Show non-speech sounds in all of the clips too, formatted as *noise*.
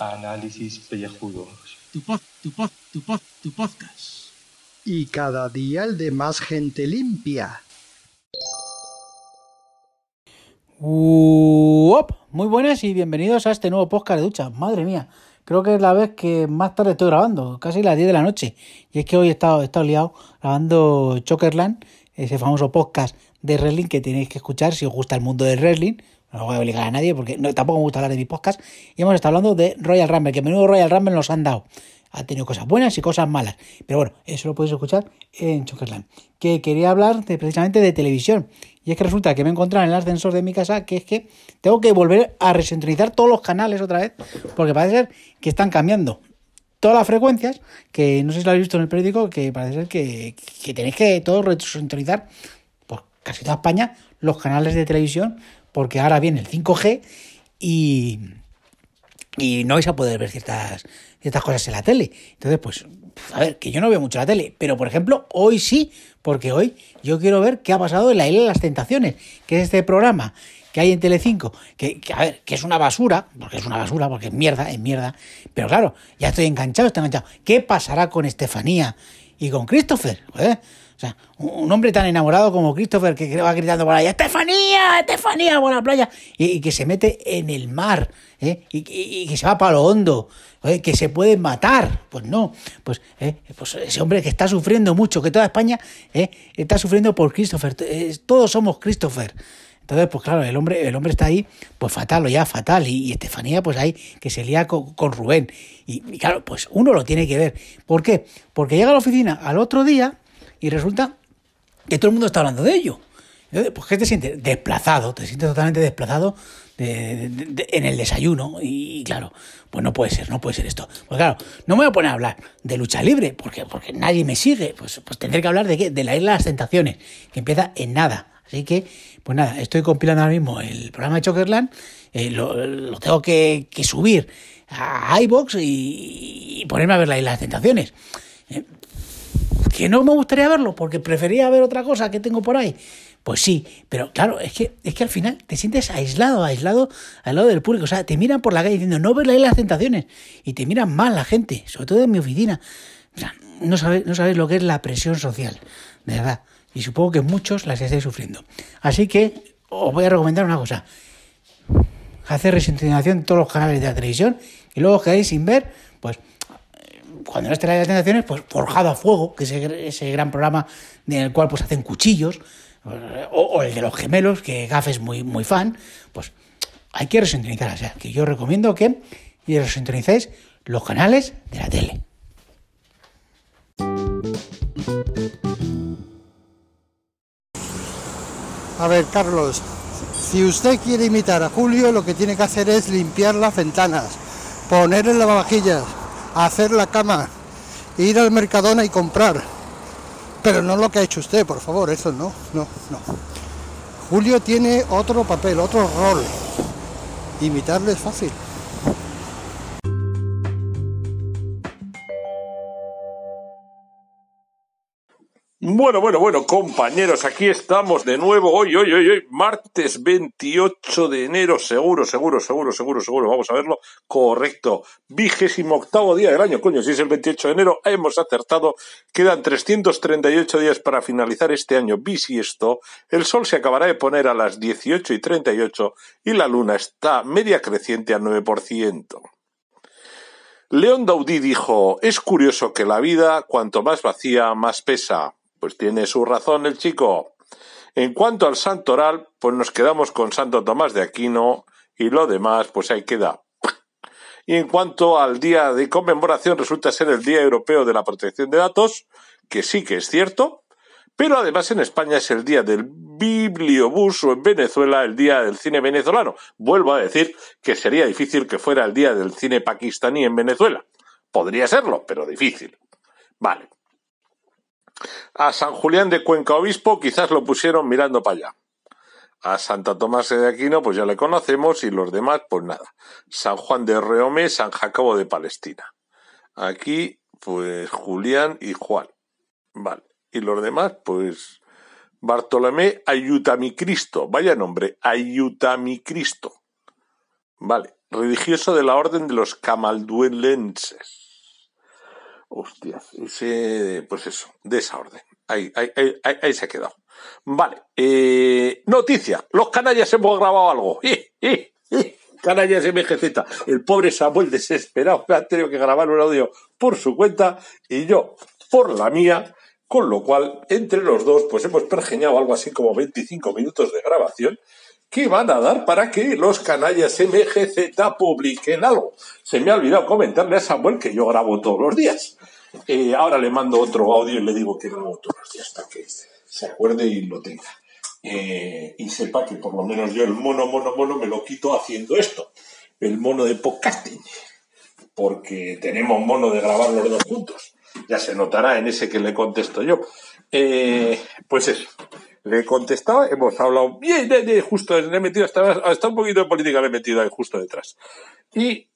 Análisis pellejudos. Tu pod, tu pod, tu pod, tu podcast. Y cada día el de más gente limpia. Uop. Muy buenas y bienvenidos a este nuevo podcast de ducha. Madre mía, creo que es la vez que más tarde estoy grabando, casi las 10 de la noche. Y es que hoy he estado, he estado liado grabando Chokerland, ese famoso podcast de wrestling que tenéis que escuchar si os gusta el mundo del wrestling. No voy a obligar a nadie porque tampoco me gusta hablar de mi podcast. Y hemos estado hablando de Royal Rumble, que menudo Royal Rumble nos han dado. Ha tenido cosas buenas y cosas malas. Pero bueno, eso lo podéis escuchar en Chokerland. Que quería hablar de, precisamente de televisión. Y es que resulta que me he encontrado en el ascensor de mi casa que es que tengo que volver a resintonizar todos los canales otra vez. Porque parece ser que están cambiando todas las frecuencias. Que no sé si lo habéis visto en el periódico. Que parece ser que, que tenéis que todos resintonizar por casi toda España los canales de televisión. Porque ahora viene el 5G y y no vais a poder ver ciertas, ciertas cosas en la tele. Entonces, pues, a ver, que yo no veo mucho la tele, pero por ejemplo, hoy sí, porque hoy yo quiero ver qué ha pasado en la isla de las tentaciones, que es este programa que hay en Telecinco, que, que a ver, que es una basura, porque es una basura, porque es mierda, es mierda, pero claro, ya estoy enganchado, estoy enganchado. ¿Qué pasará con Estefanía y con Christopher? ¿Eh? O sea, un hombre tan enamorado como Christopher que va gritando por ahí, ¡Estefanía! ¡Estefanía! por la playa. Y, que se mete en el mar, ¿eh? y, que se va para lo hondo, ¿eh? que se puede matar. Pues no, pues, ¿eh? pues ese hombre que está sufriendo mucho, que toda España está sufriendo por Christopher. Todos somos Christopher. Entonces, pues claro, el hombre, el hombre está ahí, pues fatal, o ya fatal, y, Estefanía, pues ahí, que se lía con, con Rubén. Y, y claro, pues uno lo tiene que ver. ¿Por qué? Porque llega a la oficina al otro día y resulta que todo el mundo está hablando de ello. Pues ¿qué te sientes? Desplazado, te sientes totalmente desplazado de, de, de, en el desayuno y, claro, pues no puede ser, no puede ser esto. Pues claro, no me voy a poner a hablar de lucha libre porque, porque nadie me sigue, pues, pues tendré que hablar de qué? De la isla de las tentaciones, que empieza en nada. Así que, pues nada, estoy compilando ahora mismo el programa de Chokerland, eh, lo, tengo que, subir a iBox y, ponerme a ver la isla de las tentaciones. Eh, que no me gustaría verlo porque prefería ver otra cosa que tengo por ahí. Pues sí, pero claro, es que, es que al final te sientes aislado, aislado al lado del público. O sea, te miran por la calle diciendo, no ves las tentaciones. Y te miran mal la gente, sobre todo en mi oficina. O sea, no sabes, no sabes lo que es la presión social, de verdad. Y supongo que muchos las estáis sufriendo. Así que os voy a recomendar una cosa. Hacer resintonización en todos los canales de la televisión y luego os quedáis sin ver, pues cuando no esté la de tentaciones, pues Forjado a Fuego, que es ese, gran programa en el cual pues hacen cuchillos, o, el de los gemelos, que Gaf es muy, muy fan, pues hay que resintonizar. O sea, que yo recomiendo que resintonicéis los canales de la tele. A ver, Carlos, si usted quiere imitar a Julio, lo que tiene que hacer es limpiar las ventanas, poner en lavavajillas, hacer la cama, ir al Mercadona y comprar. Pero no lo que ha hecho usted, por favor, eso no, no, no. Julio tiene otro papel, otro rol. Imitarle es fácil. Bueno, bueno, bueno, compañeros, aquí estamos de nuevo. Hoy, hoy, hoy, hoy, martes 28 de enero, seguro, seguro, seguro, seguro, seguro. Vamos a verlo. Correcto. Vigésimo octavo día del año, coño, si es el 28 de enero, hemos acertado. Quedan 338 días para finalizar este año bisiesto. El sol se acabará de poner a las 18 y 38 y la luna está media creciente al 9%. León Daudí dijo, es curioso que la vida, cuanto más vacía, más pesa. Pues tiene su razón el chico. En cuanto al santoral, pues nos quedamos con Santo Tomás de Aquino y lo demás, pues ahí queda. Y en cuanto al día de conmemoración, resulta ser el Día Europeo de la Protección de Datos, que sí que es cierto, pero además en España es el día del bibliobús o en Venezuela el día del cine venezolano. Vuelvo a decir que sería difícil que fuera el día del cine pakistaní en Venezuela. Podría serlo, pero difícil. Vale. A San Julián de Cuenca Obispo quizás lo pusieron mirando para allá. A Santa Tomás de Aquino pues ya le conocemos y los demás pues nada. San Juan de Reome, San Jacobo de Palestina. Aquí pues Julián y Juan. Vale. Y los demás pues Bartolomé Ayutamicristo, vaya nombre, Ayutamicristo. Vale, religioso de la orden de los camalduelenses. Hostias, pues eso, de esa orden. Ahí, ahí, ahí, se ha quedado. Vale, eh, noticia, los canallas hemos grabado algo. ¡Eh, *laughs* eh! Canallas MGZ. El pobre Samuel desesperado *laughs* ha tenido que grabar un audio por su cuenta y yo por la mía, con lo cual entre los dos pues hemos pergeñado algo así como 25 minutos de grabación que van a dar para que los canallas MGZ publiquen algo. Se me ha olvidado comentarle a Samuel que yo grabo todos los días. Eh, ahora le mando otro audio y le digo que grabo todos los días para que se acuerde y lo tenga. Eh, y sepa que por lo menos yo el mono, mono, mono me lo quito haciendo esto. El mono de podcasting. Porque tenemos mono de grabar los dos juntos. Ya se notará en ese que le contesto yo. Eh, pues eso. Le he contestado, hemos hablado bien, bien, justo, le he metido hasta, hasta un poquito de política, le he metido ahí justo detrás. Y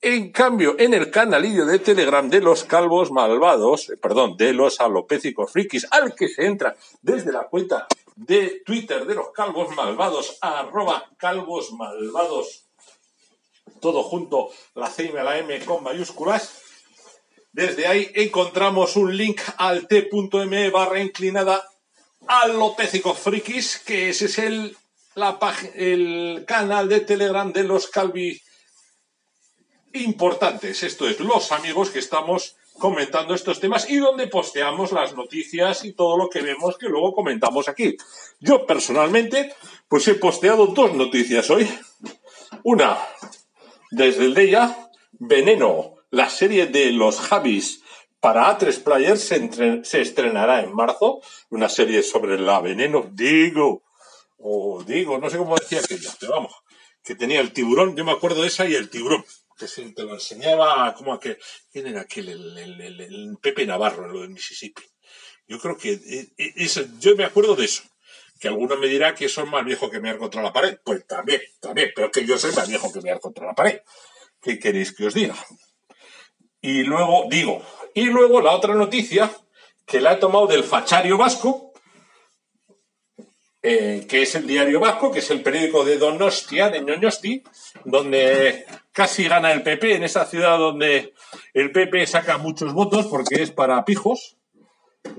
en cambio, en el canalillo de Telegram de los calvos malvados, eh, perdón, de los alopécicos frikis, al que se entra desde la cuenta de Twitter de los calvos malvados, arroba calvos malvados, todo junto, la C y la M con mayúsculas. Desde ahí encontramos un link al t.me barra inclinada alopécicos frikis, que ese es el, el canal de Telegram de los calvi importantes. Esto es los amigos que estamos comentando estos temas y donde posteamos las noticias y todo lo que vemos que luego comentamos aquí. Yo personalmente, pues he posteado dos noticias hoy. Una, desde el de ella, Veneno, la serie de los Javis para A3 Players se, se estrenará en marzo. Una serie sobre la Veneno, digo, o digo, no sé cómo decía aquella, pero vamos, que tenía el tiburón, yo me acuerdo de esa y el tiburón, que se te lo enseñaba como que, ¿quién era aquel? El, el- el- Pepe Navarro, lo del Mississippi. Yo creo que, eh, eso, yo me acuerdo de eso. Que alguno me dirá que son más viejo que mear contra la pared. Pues también, también, pero que yo soy más viejo que mear contra la pared. ¿Qué queréis que os diga? Y luego, digo, y luego la otra noticia, que la he tomado del Fachario Vasco, eh, que es el Diario Vasco, que es el periódico de Donostia, de Ñoñosti, donde casi gana el PP, en esa ciudad donde el PP saca muchos votos porque es para pijos.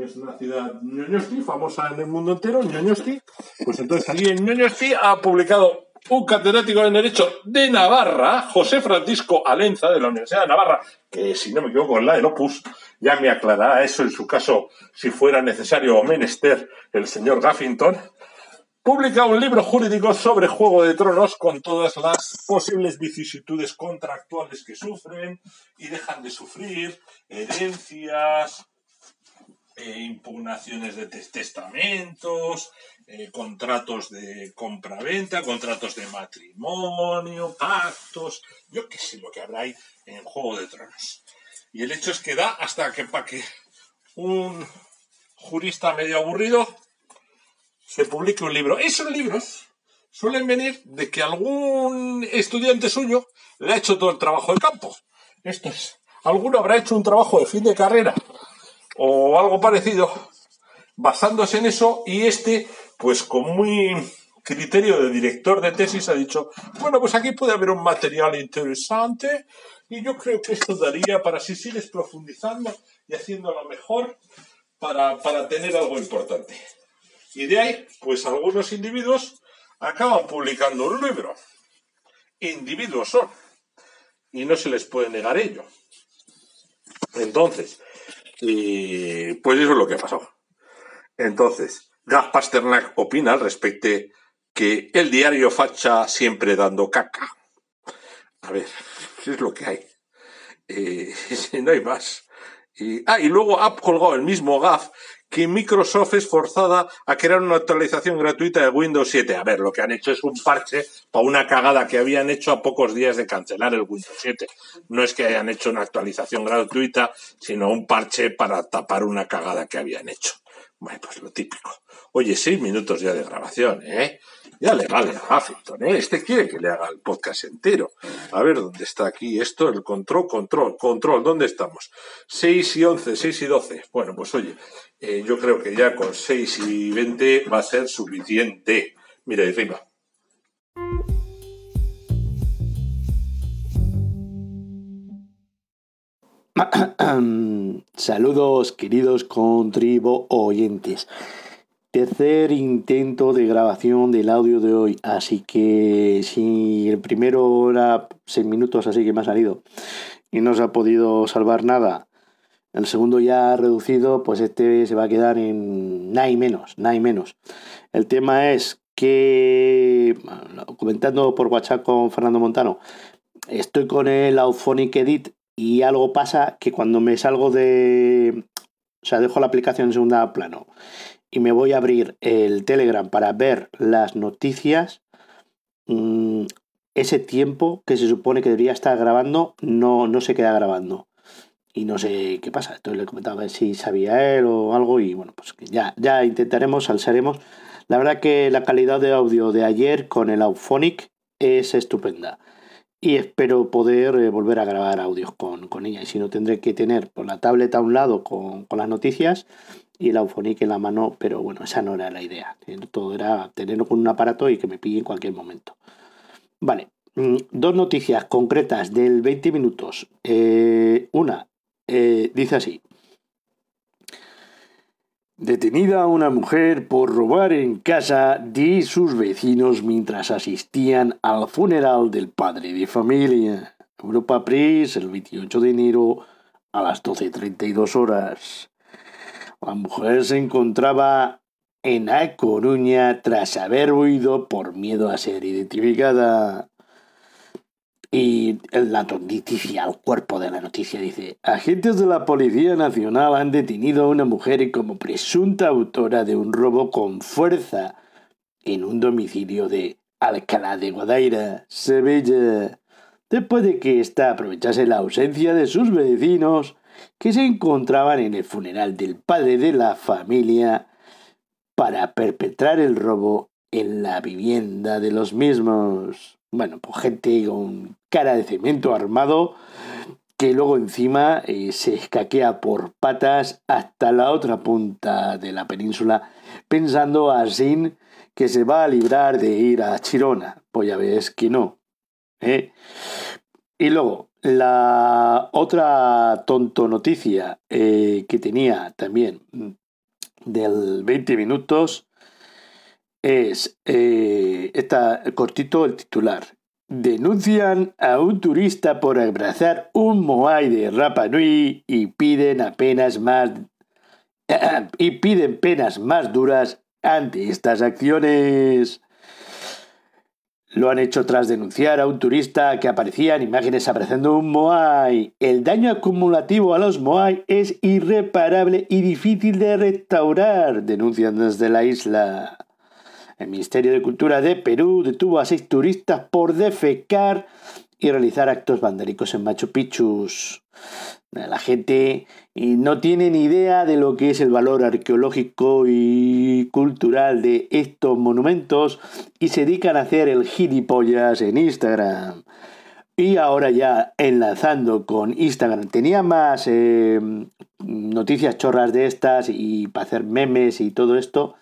Es una ciudad Ñoñosti, famosa en el mundo entero, Ñoñosti. Pues entonces allí en Ñoñosti ha publicado un catedrático en Derecho de Navarra, José Francisco Alenza, de la Universidad de Navarra, que si no me equivoco es la del Opus, ya me aclarará eso en su caso si fuera necesario o menester el señor Gaffington, publica un libro jurídico sobre Juego de Tronos con todas las posibles vicisitudes contractuales que sufren y dejan de sufrir, herencias, eh, impugnaciones de tes- testamentos, eh, contratos de compraventa, contratos de matrimonio, pactos, yo qué sé lo que habrá ahí en Juego de Tronos. Y el hecho es que da hasta que para que un jurista medio aburrido se publique un libro. Esos libros suelen venir de que algún estudiante suyo le ha hecho todo el trabajo de campo. Esto es, alguno habrá hecho un trabajo de fin de carrera o algo parecido basándose en eso y este, pues con muy criterio de director de tesis ha dicho, bueno, pues aquí puede haber un material interesante y yo creo que esto daría para si sigues profundizando y haciéndolo mejor para, para tener algo importante. Y de ahí, pues algunos individuos acaban publicando un libro. Individuos son. Y no se les puede negar ello. Entonces, y pues eso es lo que ha pasado. Entonces, Gaz Pasternak opina al respecto que el diario facha siempre dando caca. A ver, *laughs* es lo que hay. Eh, *laughs* no hay más. Y, ah, y luego ha colgado el mismo GAF que Microsoft es forzada a crear una actualización gratuita de Windows 7. A ver, lo que han hecho es un parche para una cagada que habían hecho a pocos días de cancelar el Windows 7. No es que hayan hecho una actualización gratuita, sino un parche para tapar una cagada que habían hecho. Bueno, pues lo típico. Oye, seis minutos ya de grabación, ¿eh? Ya le vale a Huffington, ¿eh? Este quiere que le haga el podcast entero. A ver dónde está aquí esto, el control, control, control, ¿dónde estamos? 6 y 11, 6 y 12. Bueno, pues oye, eh, yo creo que ya con 6 y 20 va a ser suficiente. Mira, y arriba. *coughs* Saludos queridos contribo oyentes. Tercer intento de grabación del audio de hoy, así que si el primero era 6 minutos, así que me ha salido y no se ha podido salvar nada, el segundo ya ha reducido, pues este se va a quedar en nada y menos, nada y menos. El tema es que, comentando por WhatsApp con Fernando Montano, estoy con el Auphonic Edit y algo pasa que cuando me salgo de... O sea, dejo la aplicación en segunda plano y me voy a abrir el Telegram para ver las noticias, mm, ese tiempo que se supone que debería estar grabando no, no se queda grabando. Y no sé qué pasa. Entonces le comentaba a ver si sabía él o algo y bueno, pues ya, ya intentaremos, alzaremos. La verdad que la calidad de audio de ayer con el Auphonic es estupenda y espero poder eh, volver a grabar audios con, con, ella. Y si no, tendré que tener por la tablet a un lado con, con las noticias y el Auphonic en la mano, pero bueno, esa no era la idea. Todo era tenerlo con un aparato y que me pille en cualquier momento. Vale, mm, dos noticias concretas del 20 minutos. Eh, una, eh, dice así. Detenida una mujer por robar en casa de sus vecinos mientras asistían al funeral del padre de familia. Europa Press, el 28 de enero a las 12.32 horas. La mujer se encontraba en A Coruña tras haber huido por miedo a ser identificada. Y la noticia, el cuerpo de la noticia dice, agentes de la Policía Nacional han detenido a una mujer como presunta autora de un robo con fuerza en un domicilio de Alcalá de Guadaira, Sevilla, después de que ésta aprovechase la ausencia de sus vecinos que se encontraban en el funeral del padre de la familia para perpetrar el robo en la vivienda de los mismos. Bueno, pues gente con cara de cemento armado que luego encima eh, se escaquea por patas hasta la otra punta de la península, pensando así que se va a librar de ir a Chirona. Pues ya ves que no. ¿eh? Y luego, la otra tonto noticia eh, que tenía también del 20 minutos es eh, está cortito el titular. Denuncian a un turista por abrazar un moai de Rapa Nui y piden más *clears throat* y piden penas más duras ante estas acciones. Lo han hecho tras denunciar a un turista que aparecía en imágenes abrazando un Moai. El daño acumulativo a los Moai es irreparable y difícil de restaurar, denuncian desde la isla. El Ministerio de Cultura de Perú detuvo a seis turistas por defecar y realizar actos vandélicos en Machu Picchu. La gente no tiene ni idea de lo que es el valor arqueológico y cultural de estos monumentos y se dedican a hacer el gilipollas en Instagram. Y ahora ya enlazando con Instagram, tenía más eh, noticias chorras de estas y para hacer memes y todo esto,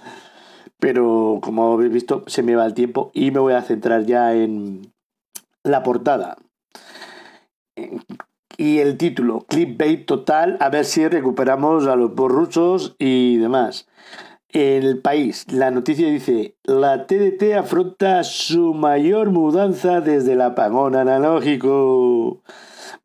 pero como habéis visto, se me va el tiempo y me voy a centrar ya en la portada. Y el título, clickbait total, a ver si recuperamos a los borruchos y demás. El país, la noticia dice, la TDT afronta su mayor mudanza desde el apagón analógico.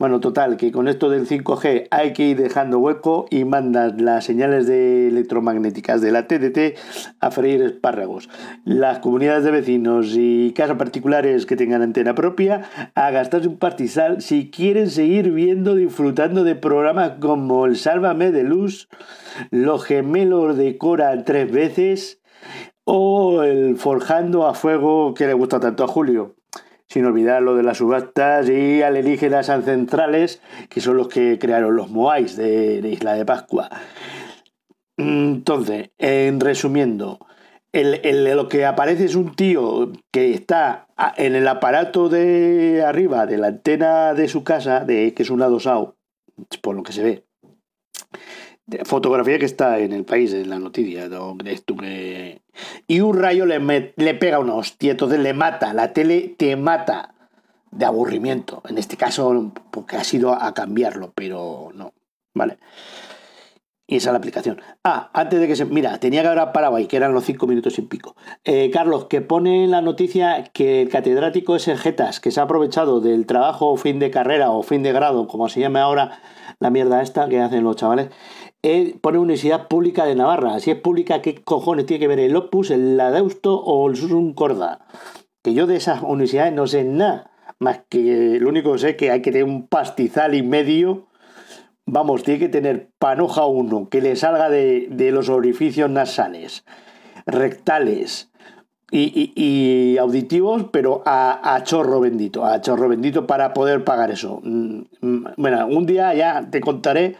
Bueno, total, que con esto del 5G hay que ir dejando hueco y mandas las señales de electromagnéticas de la TDT a freír espárragos. Las comunidades de vecinos y casas particulares que tengan antena propia a gastarse un partizal si quieren seguir viendo, disfrutando de programas como el Sálvame de Luz, Los Gemelos de Cora tres veces o el Forjando a Fuego que le gusta tanto a Julio sin olvidar lo de las subastas y alienígenas ancestrales, que son los que crearon los Moais de, Isla de Pascua. Entonces, en resumiendo, el, lo que aparece es un tío que está en el aparato de arriba de la antena de su casa, de, que es un adosado, por lo que se ve. Fotografía que está en el país, en la noticia. ¿no crees que- Y un rayo le, met- le pega una hostia, entonces le mata. La tele te mata de aburrimiento. En este caso, porque ha sido a cambiarlo, pero no. ¿Vale? Y esa es la aplicación. Ah, antes de que se. Mira, tenía que haber parado ahí, que eran los cinco minutos y pico. Eh, Carlos, que pone en la noticia que el catedrático es Getas, que se ha aprovechado del trabajo fin de carrera o fin de grado, como se llama ahora la mierda esta que hacen los chavales, pone Universidad Pública de Navarra. Si es pública, ¿qué cojones tiene que ver el Opus, el Adeusto o el Susun Corda? Que yo de esas universidades no sé nada, más que lo único que sé es que hay que tener un pastizal y medio Vamos, tiene que tener panoja uno que le salga de, de los orificios nasales, rectales y, y- y auditivos, pero a, a chorro bendito, a chorro bendito para poder pagar eso. Mm, mm, Bueno, un día ya te contaré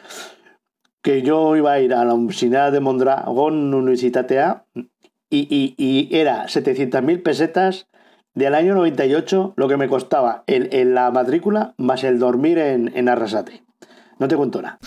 que yo iba a ir a la Universidad de Mondragón Universitatea y, y, y era 700.000 pesetas del año 98 lo que me costaba el- la matrícula más el dormir en, en Arrasate. No te cuento nada.